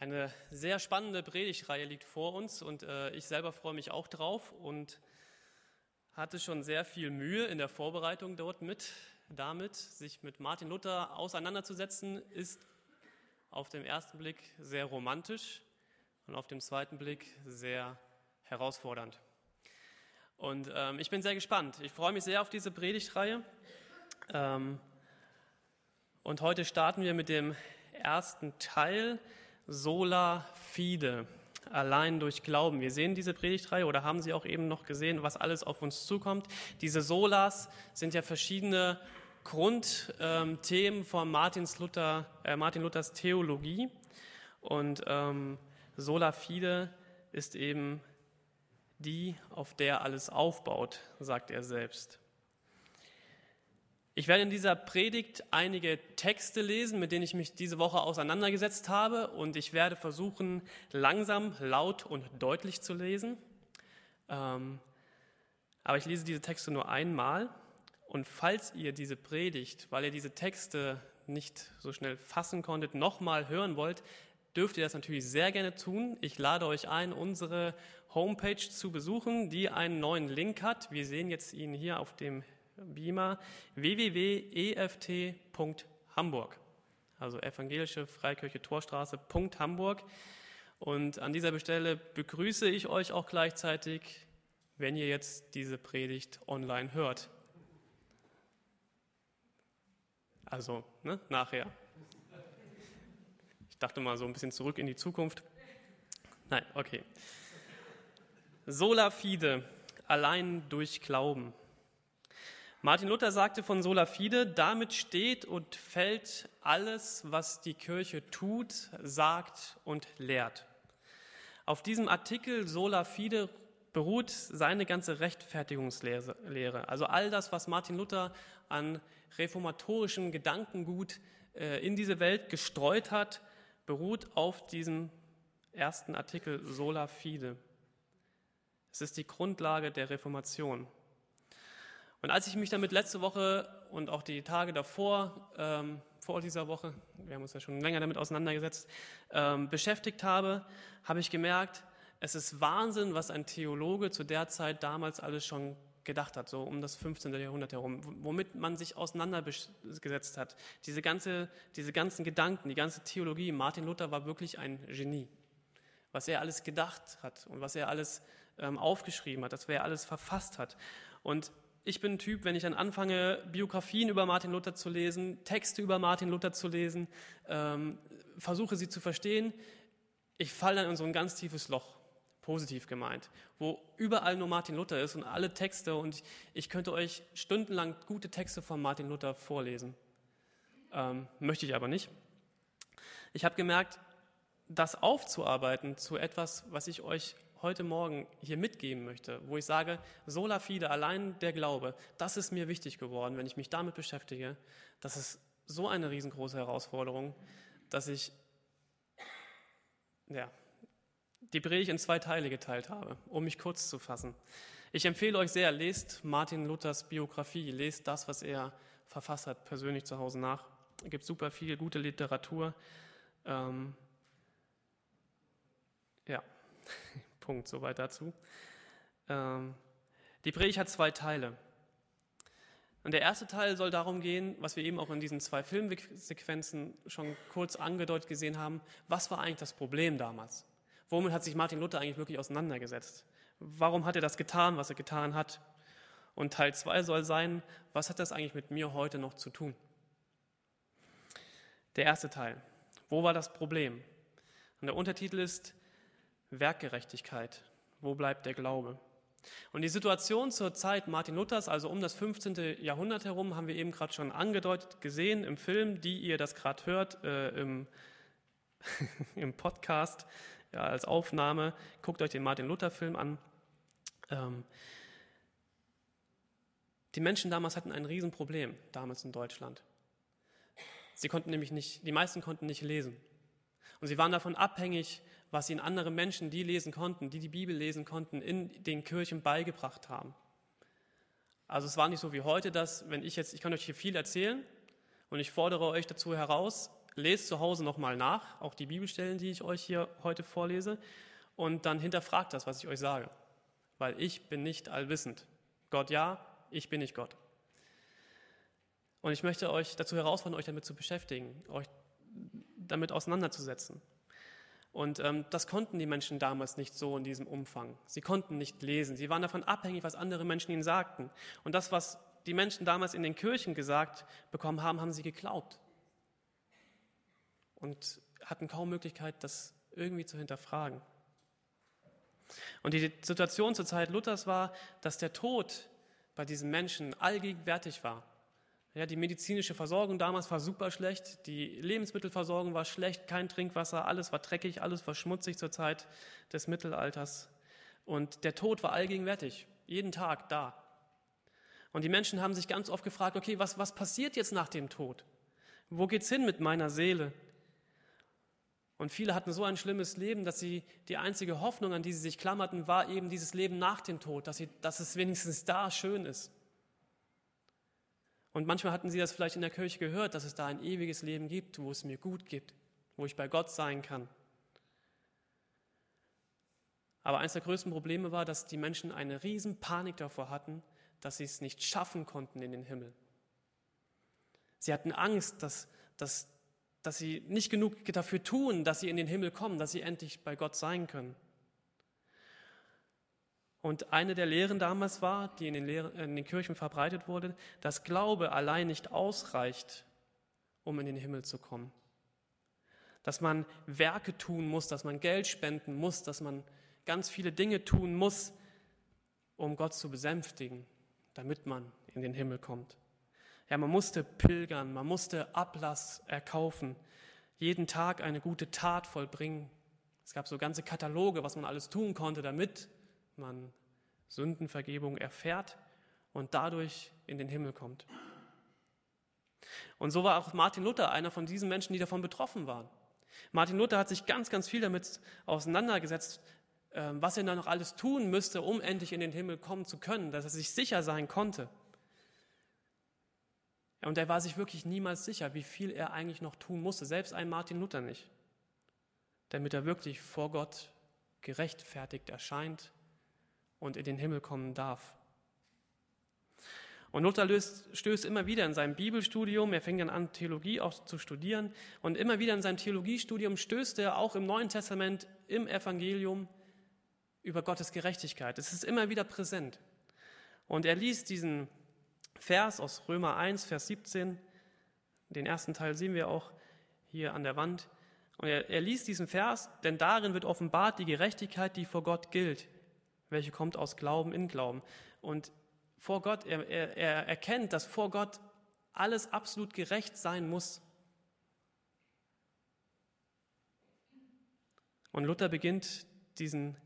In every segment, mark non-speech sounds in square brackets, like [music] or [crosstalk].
Eine sehr spannende Predigtreihe liegt vor uns und äh, ich selber freue mich auch drauf und hatte schon sehr viel Mühe in der Vorbereitung dort mit. Damit, sich mit Martin Luther auseinanderzusetzen, ist auf den ersten Blick sehr romantisch und auf den zweiten Blick sehr herausfordernd. Und ähm, ich bin sehr gespannt. Ich freue mich sehr auf diese Predigtreihe. Ähm, und heute starten wir mit dem ersten Teil Sola Fide, allein durch Glauben. Wir sehen diese Predigtreihe oder haben Sie auch eben noch gesehen, was alles auf uns zukommt. Diese Solas sind ja verschiedene Grundthemen von Martins Luther, äh, Martin Luthers Theologie. Und ähm, Sola Fide ist eben die, auf der alles aufbaut, sagt er selbst. Ich werde in dieser Predigt einige Texte lesen, mit denen ich mich diese Woche auseinandergesetzt habe und ich werde versuchen, langsam, laut und deutlich zu lesen. Ähm, aber ich lese diese Texte nur einmal und falls ihr diese Predigt, weil ihr diese Texte nicht so schnell fassen konntet, nochmal hören wollt, dürft ihr das natürlich sehr gerne tun. Ich lade euch ein, unsere Homepage zu besuchen, die einen neuen Link hat. Wir sehen jetzt ihn hier auf dem Beamer www.eft.hamburg, also evangelische Freikirche Torstraße Hamburg. Und an dieser Stelle begrüße ich euch auch gleichzeitig, wenn ihr jetzt diese Predigt online hört. Also ne, nachher. Ich dachte mal so ein bisschen zurück in die Zukunft. Nein, okay. Sola fide, allein durch Glauben. Martin Luther sagte von sola fide, damit steht und fällt alles, was die Kirche tut, sagt und lehrt. Auf diesem Artikel sola fide beruht seine ganze Rechtfertigungslehre. Also all das, was Martin Luther an reformatorischem Gedankengut äh, in diese Welt gestreut hat, beruht auf diesem ersten Artikel sola fide. Es ist die Grundlage der Reformation. Und als ich mich damit letzte Woche und auch die Tage davor, ähm, vor dieser Woche, wir haben uns ja schon länger damit auseinandergesetzt, ähm, beschäftigt habe, habe ich gemerkt, es ist Wahnsinn, was ein Theologe zu der Zeit damals alles schon gedacht hat, so um das 15. Jahrhundert herum, womit man sich auseinandergesetzt hat. Diese, ganze, diese ganzen Gedanken, die ganze Theologie. Martin Luther war wirklich ein Genie. Was er alles gedacht hat und was er alles ähm, aufgeschrieben hat, das er alles verfasst hat. Und ich bin ein Typ, wenn ich dann anfange, Biografien über Martin Luther zu lesen, Texte über Martin Luther zu lesen, ähm, versuche sie zu verstehen, ich falle dann in so ein ganz tiefes Loch, positiv gemeint, wo überall nur Martin Luther ist und alle Texte und ich könnte euch stundenlang gute Texte von Martin Luther vorlesen. Ähm, möchte ich aber nicht. Ich habe gemerkt, das aufzuarbeiten zu etwas, was ich euch heute Morgen hier mitgeben möchte, wo ich sage, sola fide, allein der Glaube, das ist mir wichtig geworden, wenn ich mich damit beschäftige. Das ist so eine riesengroße Herausforderung, dass ich ja, die Predigt in zwei Teile geteilt habe, um mich kurz zu fassen. Ich empfehle euch sehr, lest Martin Luthers Biografie, lest das, was er verfasst hat, persönlich zu Hause nach. Es gibt super viel gute Literatur. Ähm, ja, [laughs] Punkt, soweit dazu. Ähm, die Predigt hat zwei Teile. Und der erste Teil soll darum gehen, was wir eben auch in diesen zwei Filmsequenzen schon kurz angedeutet gesehen haben, was war eigentlich das Problem damals? Womit hat sich Martin Luther eigentlich wirklich auseinandergesetzt? Warum hat er das getan, was er getan hat? Und Teil zwei soll sein, was hat das eigentlich mit mir heute noch zu tun? Der erste Teil. Wo war das Problem? Und der Untertitel ist Werkgerechtigkeit. Wo bleibt der Glaube? Und die Situation zur Zeit Martin Luthers, also um das 15. Jahrhundert herum, haben wir eben gerade schon angedeutet gesehen im Film, die ihr das gerade hört, äh, im, [laughs] im Podcast ja, als Aufnahme. Guckt euch den Martin Luther-Film an. Ähm, die Menschen damals hatten ein Riesenproblem, damals in Deutschland. Sie konnten nämlich nicht, die meisten konnten nicht lesen. Und sie waren davon abhängig, was ihnen andere Menschen, die lesen konnten, die die Bibel lesen konnten, in den Kirchen beigebracht haben. Also es war nicht so wie heute, dass, wenn ich jetzt, ich kann euch hier viel erzählen und ich fordere euch dazu heraus, lest zu Hause nochmal nach, auch die Bibelstellen, die ich euch hier heute vorlese, und dann hinterfragt das, was ich euch sage. Weil ich bin nicht allwissend. Gott ja, ich bin nicht Gott. Und ich möchte euch dazu herausfordern, euch damit zu beschäftigen, euch damit auseinanderzusetzen. Und ähm, das konnten die Menschen damals nicht so in diesem Umfang. Sie konnten nicht lesen. Sie waren davon abhängig, was andere Menschen ihnen sagten. Und das, was die Menschen damals in den Kirchen gesagt bekommen haben, haben sie geglaubt. Und hatten kaum Möglichkeit, das irgendwie zu hinterfragen. Und die Situation zur Zeit Luthers war, dass der Tod bei diesen Menschen allgegenwärtig war. Ja, die medizinische Versorgung damals war super schlecht, die Lebensmittelversorgung war schlecht, kein Trinkwasser, alles war dreckig, alles war schmutzig zur Zeit des Mittelalters. Und der Tod war allgegenwärtig, jeden Tag da. Und die Menschen haben sich ganz oft gefragt, okay, was, was passiert jetzt nach dem Tod? Wo geht's hin mit meiner Seele? Und viele hatten so ein schlimmes Leben, dass sie die einzige Hoffnung, an die sie sich klammerten, war eben dieses Leben nach dem Tod, dass, sie, dass es wenigstens da schön ist. Und manchmal hatten sie das vielleicht in der Kirche gehört, dass es da ein ewiges Leben gibt, wo es mir gut gibt, wo ich bei Gott sein kann. Aber eines der größten Probleme war, dass die Menschen eine riesen Panik davor hatten, dass sie es nicht schaffen konnten in den Himmel. Sie hatten Angst, dass, dass, dass sie nicht genug dafür tun, dass sie in den Himmel kommen, dass sie endlich bei Gott sein können. Und eine der Lehren damals war, die in den, Lehren, in den Kirchen verbreitet wurde, dass Glaube allein nicht ausreicht, um in den Himmel zu kommen. Dass man Werke tun muss, dass man Geld spenden muss, dass man ganz viele Dinge tun muss, um Gott zu besänftigen, damit man in den Himmel kommt. Ja, man musste pilgern, man musste Ablass erkaufen, jeden Tag eine gute Tat vollbringen. Es gab so ganze Kataloge, was man alles tun konnte, damit man Sündenvergebung erfährt und dadurch in den Himmel kommt. Und so war auch Martin Luther einer von diesen Menschen, die davon betroffen waren. Martin Luther hat sich ganz, ganz viel damit auseinandergesetzt, ähm, was er dann noch alles tun müsste, um endlich in den Himmel kommen zu können, dass er sich sicher sein konnte. Und er war sich wirklich niemals sicher, wie viel er eigentlich noch tun musste, selbst ein Martin Luther nicht, damit er wirklich vor Gott gerechtfertigt erscheint und in den Himmel kommen darf. Und Luther löst, stößt immer wieder in seinem Bibelstudium, er fängt dann an, Theologie auch zu studieren, und immer wieder in seinem Theologiestudium stößt er auch im Neuen Testament, im Evangelium über Gottes Gerechtigkeit. Es ist immer wieder präsent. Und er liest diesen Vers aus Römer 1, Vers 17, den ersten Teil sehen wir auch hier an der Wand. Und er, er liest diesen Vers, denn darin wird offenbart die Gerechtigkeit, die vor Gott gilt, welche kommt aus Glauben in Glauben. Und vor Gott, er, er, er erkennt, dass vor Gott alles absolut gerecht sein muss. Und Luther beginnt diesen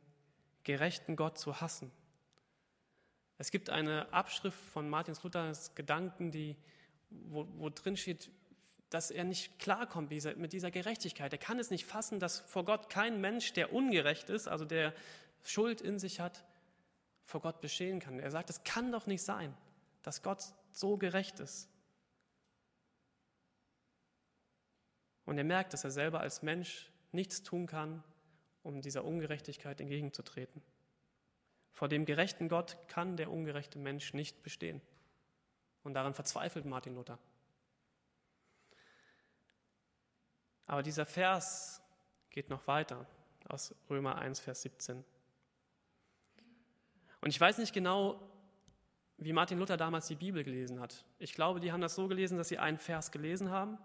gerechten Gott zu hassen. Es gibt eine Abschrift von Martin Luthers Gedanken, die, wo, wo drin steht, dass er nicht klarkommt mit dieser Gerechtigkeit. Er kann es nicht fassen, dass vor Gott kein Mensch, der ungerecht ist, also der Schuld in sich hat, vor Gott bestehen kann. Er sagt, es kann doch nicht sein, dass Gott so gerecht ist. Und er merkt, dass er selber als Mensch nichts tun kann, um dieser Ungerechtigkeit entgegenzutreten. Vor dem gerechten Gott kann der ungerechte Mensch nicht bestehen. Und daran verzweifelt Martin Luther. Aber dieser Vers geht noch weiter aus Römer 1, Vers 17. Und ich weiß nicht genau, wie Martin Luther damals die Bibel gelesen hat. Ich glaube, die haben das so gelesen, dass sie einen Vers gelesen haben,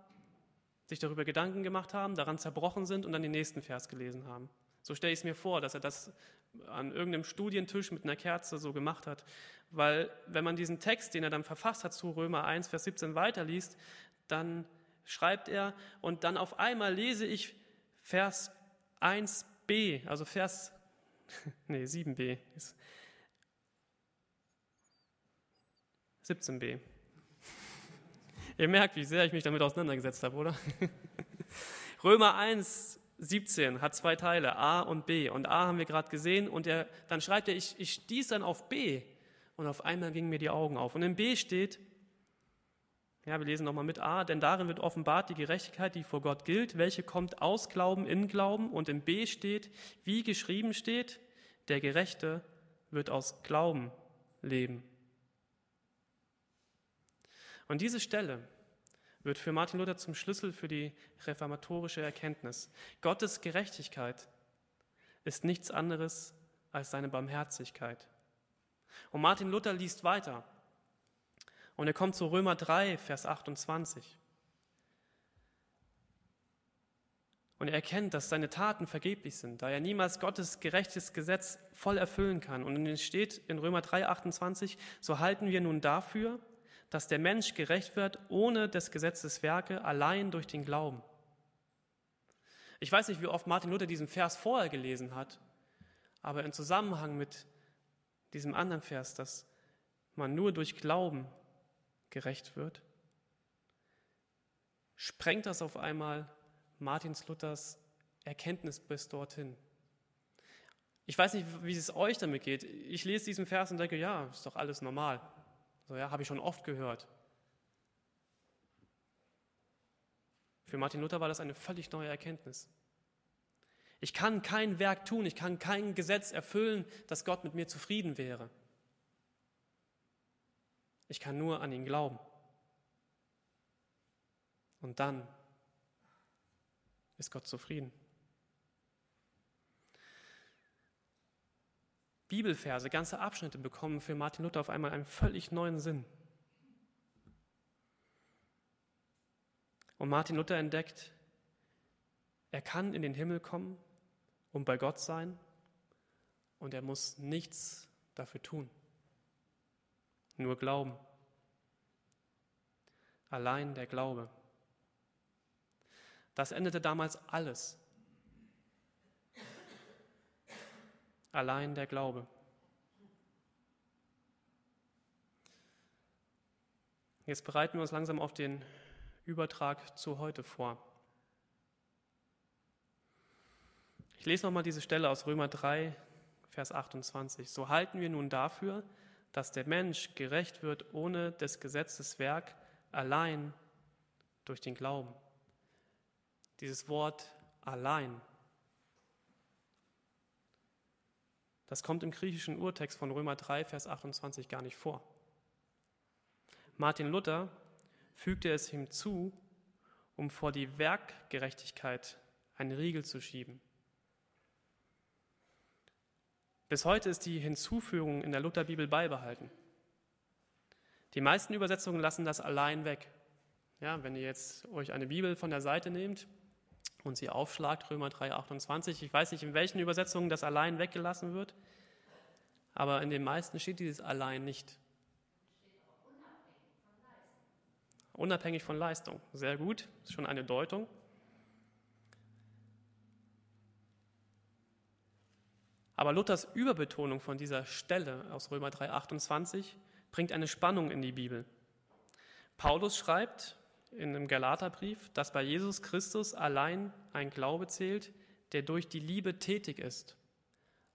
sich darüber Gedanken gemacht haben, daran zerbrochen sind und dann den nächsten Vers gelesen haben. So stelle ich es mir vor, dass er das an irgendeinem Studientisch mit einer Kerze so gemacht hat. Weil wenn man diesen Text, den er dann verfasst hat zu Römer 1, Vers 17 weiterliest, dann schreibt er, und dann auf einmal lese ich Vers 1b, also Vers, [laughs] nee, 7b, 17b. Ihr merkt, wie sehr ich mich damit auseinandergesetzt habe, oder? [laughs] Römer 1, 17 hat zwei Teile, A und B. Und A haben wir gerade gesehen und er, dann schreibt er, ich, ich stieß dann auf B und auf einmal gingen mir die Augen auf. Und in B steht, Ja, wir lesen nochmal mit A, denn darin wird offenbart die Gerechtigkeit, die vor Gott gilt, welche kommt aus Glauben in Glauben und im B steht, wie geschrieben steht, der Gerechte wird aus Glauben leben. Und diese Stelle wird für Martin Luther zum Schlüssel für die reformatorische Erkenntnis. Gottes Gerechtigkeit ist nichts anderes als seine Barmherzigkeit. Und Martin Luther liest weiter. Und er kommt zu Römer 3, Vers 28. Und er erkennt, dass seine Taten vergeblich sind, da er niemals Gottes gerechtes Gesetz voll erfüllen kann. Und es steht in Römer 3, 28, so halten wir nun dafür, dass der Mensch gerecht wird ohne des Gesetzes Werke, allein durch den Glauben. Ich weiß nicht, wie oft Martin Luther diesen Vers vorher gelesen hat, aber im Zusammenhang mit diesem anderen Vers, dass man nur durch Glauben gerecht wird, sprengt das auf einmal Martins Luthers Erkenntnis bis dorthin. Ich weiß nicht, wie es euch damit geht. Ich lese diesen Vers und denke, ja, ist doch alles normal. So, ja, habe ich schon oft gehört. Für Martin Luther war das eine völlig neue Erkenntnis. Ich kann kein Werk tun, ich kann kein Gesetz erfüllen, dass Gott mit mir zufrieden wäre. Ich kann nur an ihn glauben. Und dann ist Gott zufrieden. Bibelverse, ganze Abschnitte bekommen für Martin Luther auf einmal einen völlig neuen Sinn. Und Martin Luther entdeckt, er kann in den Himmel kommen und bei Gott sein und er muss nichts dafür tun. Nur glauben. Allein der Glaube. Das endete damals alles. Allein der Glaube. Jetzt bereiten wir uns langsam auf den Übertrag zu heute vor. Ich lese nochmal diese Stelle aus Römer 3, Vers 28. So halten wir nun dafür, dass der Mensch gerecht wird ohne des Gesetzes Werk, allein durch den Glauben. Dieses Wort allein, das kommt im griechischen Urtext von Römer 3, Vers 28 gar nicht vor. Martin Luther fügte es hinzu, um vor die Werkgerechtigkeit einen Riegel zu schieben. Bis heute ist die Hinzufügung in der Lutherbibel beibehalten. Die meisten Übersetzungen lassen das allein weg. Ja, wenn ihr jetzt euch eine Bibel von der Seite nehmt und sie aufschlagt, Römer 3, 28. Ich weiß nicht, in welchen Übersetzungen das allein weggelassen wird, aber in den meisten steht dieses allein nicht. Unabhängig von Leistung. Sehr gut, ist schon eine Deutung. Aber Luthers Überbetonung von dieser Stelle aus Römer 3, 28 bringt eine Spannung in die Bibel. Paulus schreibt, in dem Galaterbrief, dass bei Jesus Christus allein ein Glaube zählt, der durch die Liebe tätig ist.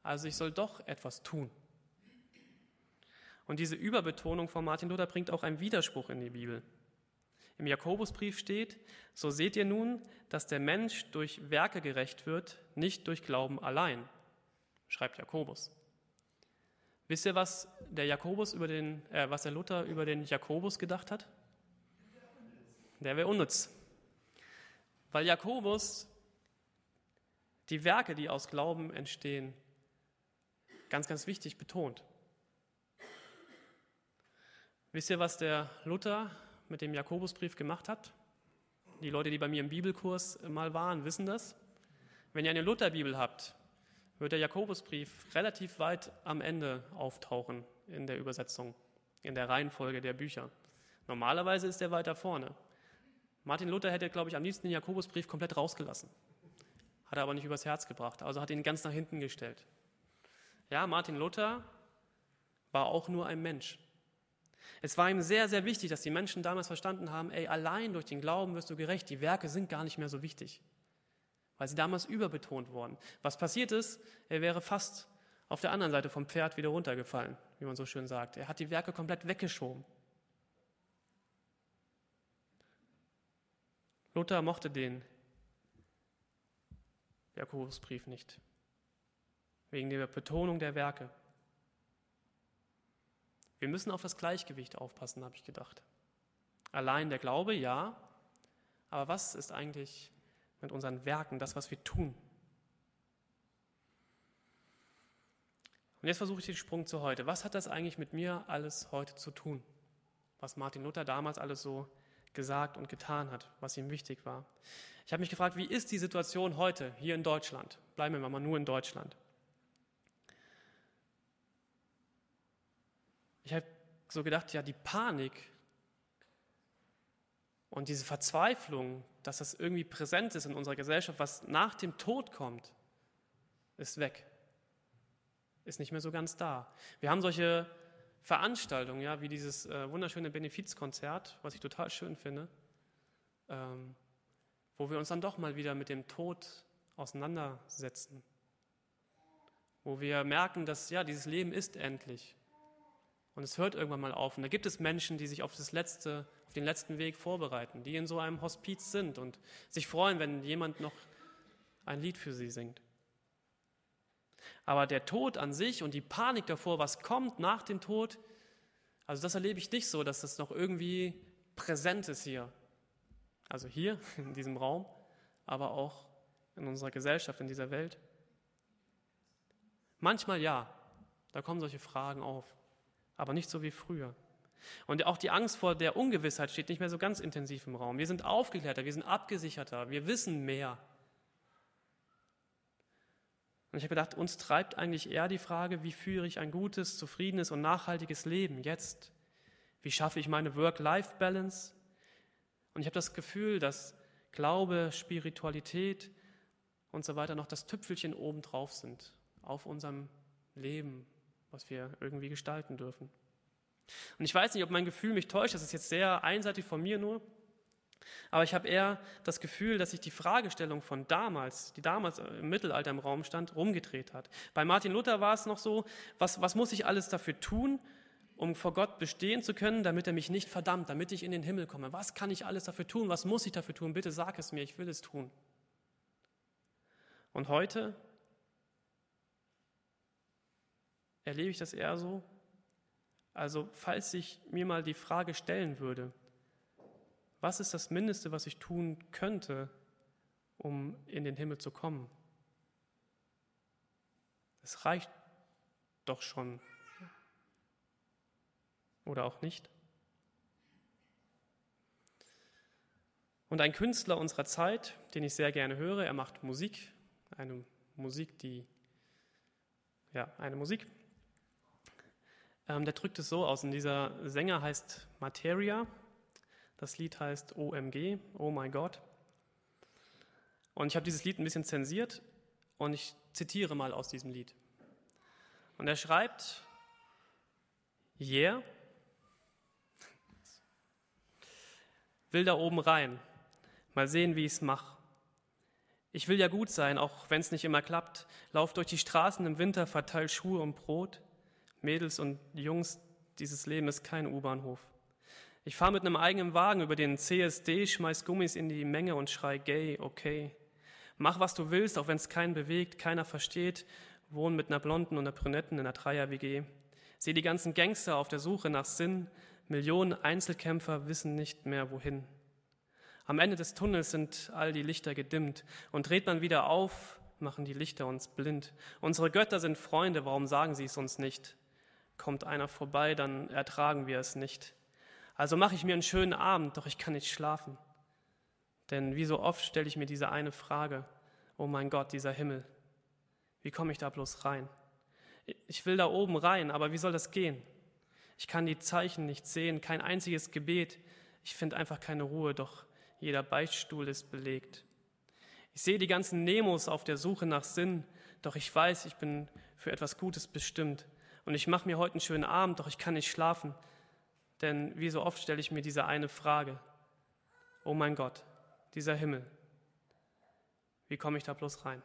Also ich soll doch etwas tun. Und diese Überbetonung von Martin Luther bringt auch einen Widerspruch in die Bibel. Im Jakobusbrief steht, so seht ihr nun, dass der Mensch durch Werke gerecht wird, nicht durch Glauben allein, schreibt Jakobus. Wisst ihr, was der Jakobus über den, äh, was der Luther über den Jakobus gedacht hat? Der wäre unnütz. Weil Jakobus die Werke, die aus Glauben entstehen, ganz, ganz wichtig betont. Wisst ihr, was der Luther mit dem Jakobusbrief gemacht hat? Die Leute, die bei mir im Bibelkurs mal waren, wissen das. Wenn ihr eine Lutherbibel habt, wird der Jakobusbrief relativ weit am Ende auftauchen in der Übersetzung, in der Reihenfolge der Bücher. Normalerweise ist er weiter vorne. Martin Luther hätte, glaube ich, am liebsten den Jakobusbrief komplett rausgelassen. Hat er aber nicht übers Herz gebracht, also hat ihn ganz nach hinten gestellt. Ja, Martin Luther war auch nur ein Mensch. Es war ihm sehr, sehr wichtig, dass die Menschen damals verstanden haben, ey, allein durch den Glauben wirst du gerecht, die Werke sind gar nicht mehr so wichtig, weil sie damals überbetont wurden. Was passiert ist, er wäre fast auf der anderen Seite vom Pferd wieder runtergefallen, wie man so schön sagt. Er hat die Werke komplett weggeschoben. Luther mochte den Jakobusbrief nicht, wegen der Betonung der Werke. Wir müssen auf das Gleichgewicht aufpassen, habe ich gedacht. Allein der Glaube, ja, aber was ist eigentlich mit unseren Werken, das, was wir tun? Und jetzt versuche ich den Sprung zu heute. Was hat das eigentlich mit mir alles heute zu tun? Was Martin Luther damals alles so gesagt und getan hat, was ihm wichtig war. Ich habe mich gefragt, wie ist die Situation heute hier in Deutschland? Bleiben wir mal nur in Deutschland. Ich habe so gedacht, ja, die Panik und diese Verzweiflung, dass das irgendwie präsent ist in unserer Gesellschaft, was nach dem Tod kommt, ist weg. Ist nicht mehr so ganz da. Wir haben solche Veranstaltungen, ja, wie dieses äh, wunderschöne Benefizkonzert, was ich total schön finde, ähm, wo wir uns dann doch mal wieder mit dem Tod auseinandersetzen, wo wir merken, dass ja, dieses Leben ist endlich und es hört irgendwann mal auf. Und da gibt es Menschen, die sich auf das letzte, auf den letzten Weg vorbereiten, die in so einem Hospiz sind und sich freuen, wenn jemand noch ein Lied für sie singt. Aber der Tod an sich und die Panik davor, was kommt nach dem Tod, also das erlebe ich nicht so, dass das noch irgendwie präsent ist hier. Also hier [laughs] in diesem Raum, aber auch in unserer Gesellschaft, in dieser Welt. Manchmal ja, da kommen solche Fragen auf, aber nicht so wie früher. Und auch die Angst vor der Ungewissheit steht nicht mehr so ganz intensiv im Raum. Wir sind aufgeklärter, wir sind abgesicherter, wir wissen mehr. Und ich habe gedacht, uns treibt eigentlich eher die Frage, wie führe ich ein gutes, zufriedenes und nachhaltiges Leben jetzt? Wie schaffe ich meine Work-Life-Balance? Und ich habe das Gefühl, dass Glaube, Spiritualität und so weiter noch das Tüpfelchen obendrauf sind auf unserem Leben, was wir irgendwie gestalten dürfen. Und ich weiß nicht, ob mein Gefühl mich täuscht, das ist jetzt sehr einseitig von mir nur, aber ich habe eher das Gefühl, dass sich die Fragestellung von damals, die damals im Mittelalter im Raum stand, rumgedreht hat. Bei Martin Luther war es noch so, was, was muss ich alles dafür tun, um vor Gott bestehen zu können, damit er mich nicht verdammt, damit ich in den Himmel komme? Was kann ich alles dafür tun? Was muss ich dafür tun? Bitte sag es mir, ich will es tun. Und heute erlebe ich das eher so. Also falls ich mir mal die Frage stellen würde, was ist das Mindeste, was ich tun könnte, um in den Himmel zu kommen? Es reicht doch schon. Oder auch nicht. Und ein Künstler unserer Zeit, den ich sehr gerne höre, er macht Musik, eine Musik, die, ja, eine Musik. Ähm, der drückt es so aus, und dieser Sänger heißt Materia das Lied heißt OMG, Oh My God. Und ich habe dieses Lied ein bisschen zensiert und ich zitiere mal aus diesem Lied. Und er schreibt, Yeah, will da oben rein, mal sehen, wie ich es mache. Ich will ja gut sein, auch wenn es nicht immer klappt. Lauf durch die Straßen im Winter, verteil Schuhe und Brot. Mädels und Jungs, dieses Leben ist kein U-Bahnhof. Ich fahre mit einem eigenen Wagen über den CSD, schmeiß Gummis in die Menge und schrei gay, okay. Mach, was du willst, auch wenn es keinen bewegt, keiner versteht. Wohn mit einer Blonden und einer Brünetten in einer Dreier-WG. Seh die ganzen Gangster auf der Suche nach Sinn. Millionen Einzelkämpfer wissen nicht mehr wohin. Am Ende des Tunnels sind all die Lichter gedimmt und dreht man wieder auf, machen die Lichter uns blind. Unsere Götter sind Freunde, warum sagen sie es uns nicht? Kommt einer vorbei, dann ertragen wir es nicht. Also mache ich mir einen schönen Abend, doch ich kann nicht schlafen. Denn wie so oft stelle ich mir diese eine Frage, oh mein Gott, dieser Himmel, wie komme ich da bloß rein? Ich will da oben rein, aber wie soll das gehen? Ich kann die Zeichen nicht sehen, kein einziges Gebet. Ich finde einfach keine Ruhe, doch jeder Beichtstuhl ist belegt. Ich sehe die ganzen Nemos auf der Suche nach Sinn, doch ich weiß, ich bin für etwas Gutes bestimmt. Und ich mache mir heute einen schönen Abend, doch ich kann nicht schlafen. Denn wie so oft stelle ich mir diese eine Frage, oh mein Gott, dieser Himmel, wie komme ich da bloß rein?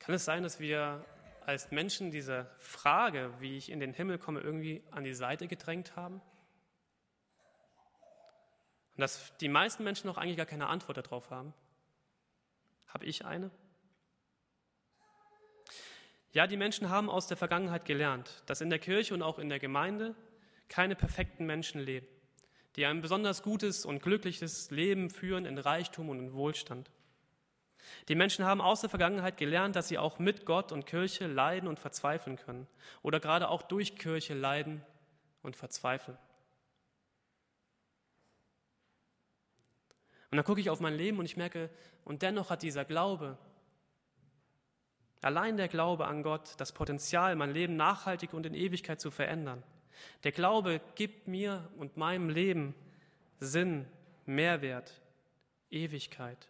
Kann es sein, dass wir als Menschen diese Frage, wie ich in den Himmel komme, irgendwie an die Seite gedrängt haben? Und dass die meisten Menschen noch eigentlich gar keine Antwort darauf haben? Habe ich eine? Ja, die Menschen haben aus der Vergangenheit gelernt, dass in der Kirche und auch in der Gemeinde keine perfekten Menschen leben, die ein besonders gutes und glückliches Leben führen in Reichtum und in Wohlstand. Die Menschen haben aus der Vergangenheit gelernt, dass sie auch mit Gott und Kirche leiden und verzweifeln können oder gerade auch durch Kirche leiden und verzweifeln. Und dann gucke ich auf mein Leben und ich merke, und dennoch hat dieser Glaube, allein der Glaube an Gott, das Potenzial, mein Leben nachhaltig und in Ewigkeit zu verändern. Der Glaube gibt mir und meinem Leben Sinn, Mehrwert, Ewigkeit.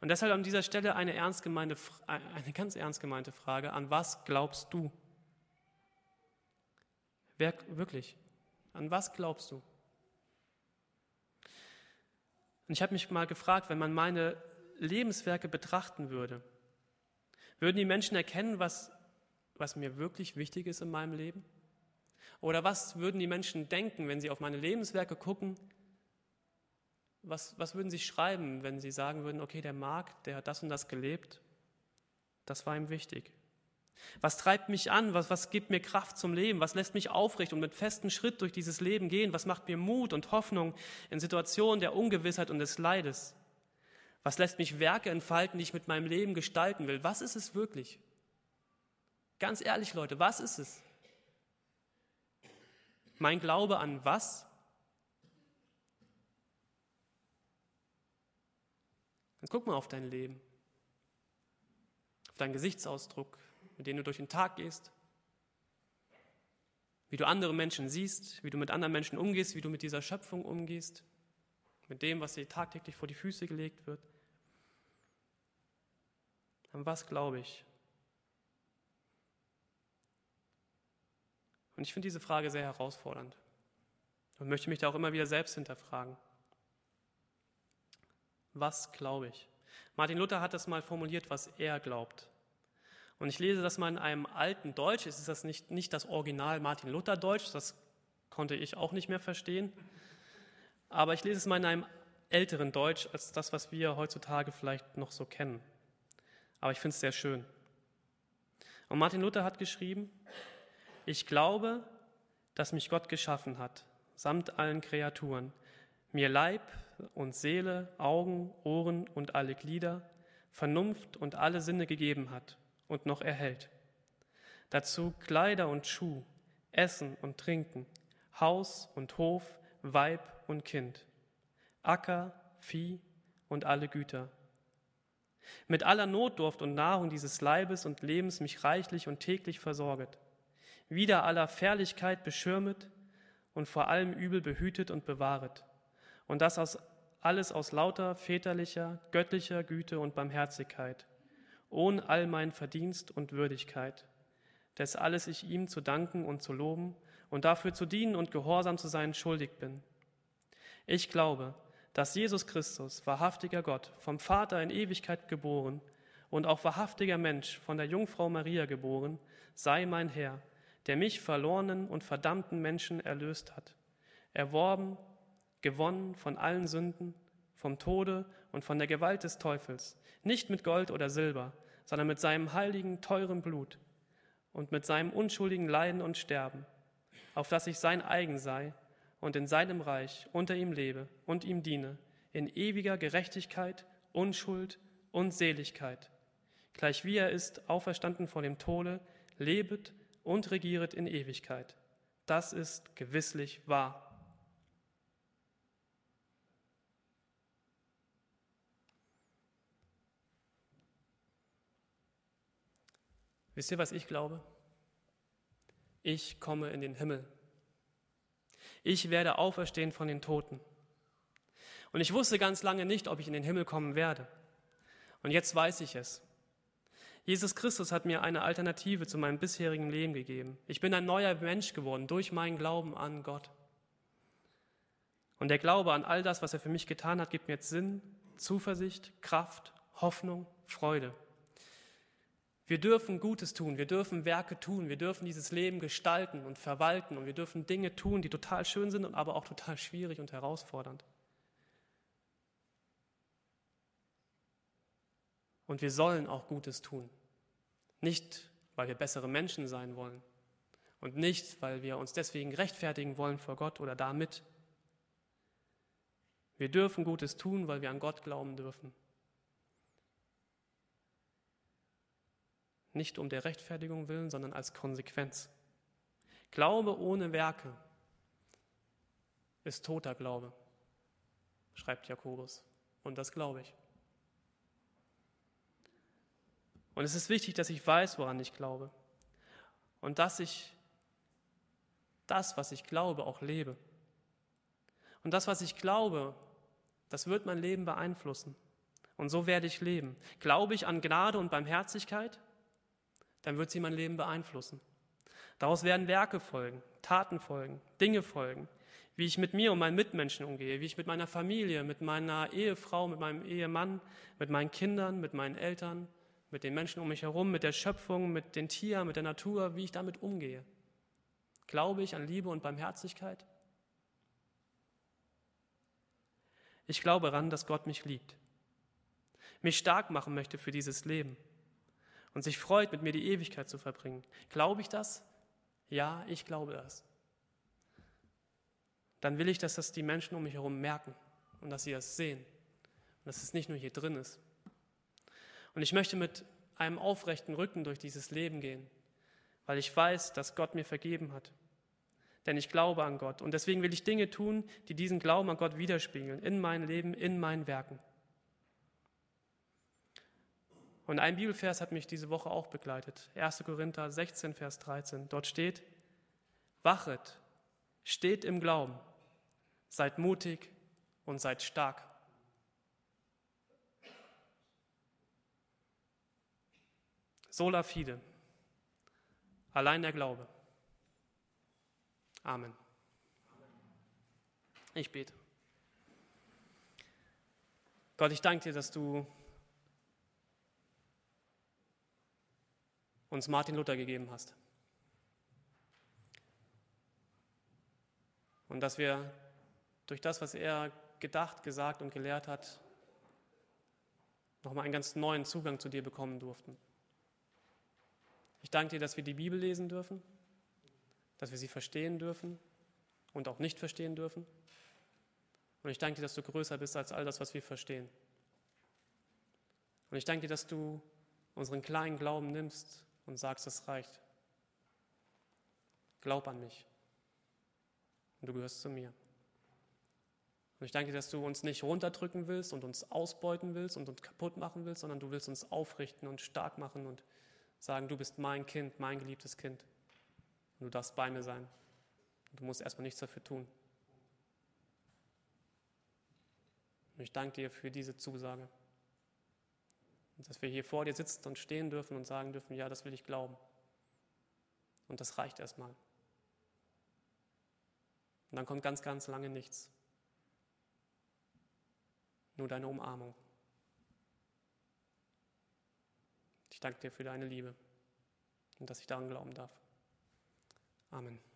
Und deshalb an dieser Stelle eine, ernst gemeinte, eine ganz ernst gemeinte Frage, an was glaubst du? Wer, wirklich, an was glaubst du? Und ich habe mich mal gefragt, wenn man meine Lebenswerke betrachten würde, würden die Menschen erkennen, was, was mir wirklich wichtig ist in meinem Leben? Oder was würden die Menschen denken, wenn sie auf meine Lebenswerke gucken was, was würden Sie schreiben, wenn Sie sagen würden, okay, der Marc, der hat das und das gelebt, das war ihm wichtig. Was treibt mich an? Was, was gibt mir Kraft zum Leben? Was lässt mich aufrecht und mit festem Schritt durch dieses Leben gehen? Was macht mir Mut und Hoffnung in Situationen der Ungewissheit und des Leides? Was lässt mich Werke entfalten, die ich mit meinem Leben gestalten will? Was ist es wirklich? Ganz ehrlich, Leute, was ist es? Mein Glaube an was? Jetzt guck mal auf dein Leben, auf deinen Gesichtsausdruck, mit dem du durch den Tag gehst, wie du andere Menschen siehst, wie du mit anderen Menschen umgehst, wie du mit dieser Schöpfung umgehst, mit dem, was dir tagtäglich vor die Füße gelegt wird. An was glaube ich? Und ich finde diese Frage sehr herausfordernd und möchte mich da auch immer wieder selbst hinterfragen. Was glaube ich? Martin Luther hat das mal formuliert, was er glaubt. Und ich lese das mal in einem alten Deutsch. Es ist das nicht, nicht das Original Martin Luther Deutsch, das konnte ich auch nicht mehr verstehen. Aber ich lese es mal in einem älteren Deutsch als das, was wir heutzutage vielleicht noch so kennen. Aber ich finde es sehr schön. Und Martin Luther hat geschrieben, ich glaube, dass mich Gott geschaffen hat, samt allen Kreaturen, mir Leib und Seele, Augen, Ohren und alle Glieder, Vernunft und alle Sinne gegeben hat und noch erhält. Dazu Kleider und Schuh, Essen und Trinken, Haus und Hof, Weib und Kind, Acker, Vieh und alle Güter. Mit aller Notdurft und Nahrung dieses Leibes und Lebens mich reichlich und täglich versorget, wieder aller Fährlichkeit beschirmet und vor allem Übel behütet und bewahret, und das aus, alles aus lauter väterlicher, göttlicher Güte und Barmherzigkeit, ohne all mein Verdienst und Würdigkeit. Des alles ich ihm zu danken und zu loben und dafür zu dienen und gehorsam zu sein schuldig bin. Ich glaube, dass Jesus Christus, wahrhaftiger Gott, vom Vater in Ewigkeit geboren und auch wahrhaftiger Mensch, von der Jungfrau Maria geboren, sei mein Herr, der mich verlorenen und verdammten Menschen erlöst hat, erworben gewonnen von allen Sünden, vom Tode und von der Gewalt des Teufels, nicht mit Gold oder Silber, sondern mit seinem heiligen, teuren Blut und mit seinem unschuldigen Leiden und Sterben, auf dass ich sein eigen sei und in seinem Reich unter ihm lebe und ihm diene, in ewiger Gerechtigkeit, Unschuld und Seligkeit, gleich wie er ist, auferstanden vor dem Tode, lebet und regieret in Ewigkeit. Das ist gewisslich wahr. Wisst ihr, was ich glaube? Ich komme in den Himmel. Ich werde auferstehen von den Toten. Und ich wusste ganz lange nicht, ob ich in den Himmel kommen werde. Und jetzt weiß ich es. Jesus Christus hat mir eine Alternative zu meinem bisherigen Leben gegeben. Ich bin ein neuer Mensch geworden durch meinen Glauben an Gott. Und der Glaube an all das, was er für mich getan hat, gibt mir jetzt Sinn, Zuversicht, Kraft, Hoffnung, Freude. Wir dürfen Gutes tun, wir dürfen Werke tun, wir dürfen dieses Leben gestalten und verwalten und wir dürfen Dinge tun, die total schön sind, aber auch total schwierig und herausfordernd. Und wir sollen auch Gutes tun. Nicht, weil wir bessere Menschen sein wollen und nicht, weil wir uns deswegen rechtfertigen wollen vor Gott oder damit. Wir dürfen Gutes tun, weil wir an Gott glauben dürfen nicht um der Rechtfertigung willen, sondern als Konsequenz. Glaube ohne Werke ist toter Glaube, schreibt Jakobus. Und das glaube ich. Und es ist wichtig, dass ich weiß, woran ich glaube. Und dass ich das, was ich glaube, auch lebe. Und das, was ich glaube, das wird mein Leben beeinflussen. Und so werde ich leben. Glaube ich an Gnade und Barmherzigkeit? Dann wird sie mein Leben beeinflussen. Daraus werden Werke folgen, Taten folgen, Dinge folgen, wie ich mit mir und meinen Mitmenschen umgehe, wie ich mit meiner Familie, mit meiner Ehefrau, mit meinem Ehemann, mit meinen Kindern, mit meinen Eltern, mit den Menschen um mich herum, mit der Schöpfung, mit den Tieren, mit der Natur, wie ich damit umgehe. Glaube ich an Liebe und Barmherzigkeit? Ich glaube daran, dass Gott mich liebt, mich stark machen möchte für dieses Leben und sich freut, mit mir die Ewigkeit zu verbringen. Glaube ich das? Ja, ich glaube das. Dann will ich, dass das die Menschen um mich herum merken und dass sie das sehen und dass es nicht nur hier drin ist. Und ich möchte mit einem aufrechten Rücken durch dieses Leben gehen, weil ich weiß, dass Gott mir vergeben hat. Denn ich glaube an Gott. Und deswegen will ich Dinge tun, die diesen Glauben an Gott widerspiegeln, in meinem Leben, in meinen Werken. Und ein Bibelvers hat mich diese Woche auch begleitet. 1. Korinther 16, Vers 13. Dort steht, wachet, steht im Glauben, seid mutig und seid stark. Sola fide, allein der Glaube. Amen. Ich bete. Gott, ich danke dir, dass du uns Martin Luther gegeben hast. Und dass wir durch das, was er gedacht, gesagt und gelehrt hat, nochmal einen ganz neuen Zugang zu dir bekommen durften. Ich danke dir, dass wir die Bibel lesen dürfen, dass wir sie verstehen dürfen und auch nicht verstehen dürfen. Und ich danke dir, dass du größer bist als all das, was wir verstehen. Und ich danke dir, dass du unseren kleinen Glauben nimmst und sagst, es reicht. Glaub an mich und du gehörst zu mir. Und ich danke dir, dass du uns nicht runterdrücken willst und uns ausbeuten willst und uns kaputt machen willst, sondern du willst uns aufrichten und stark machen und sagen, du bist mein Kind, mein geliebtes Kind. Und du darfst bei mir sein. Und du musst erstmal nichts dafür tun. Und ich danke dir für diese Zusage. Dass wir hier vor dir sitzen und stehen dürfen und sagen dürfen, ja, das will ich glauben. Und das reicht erstmal. Und dann kommt ganz, ganz lange nichts. Nur deine Umarmung. Ich danke dir für deine Liebe und dass ich daran glauben darf. Amen.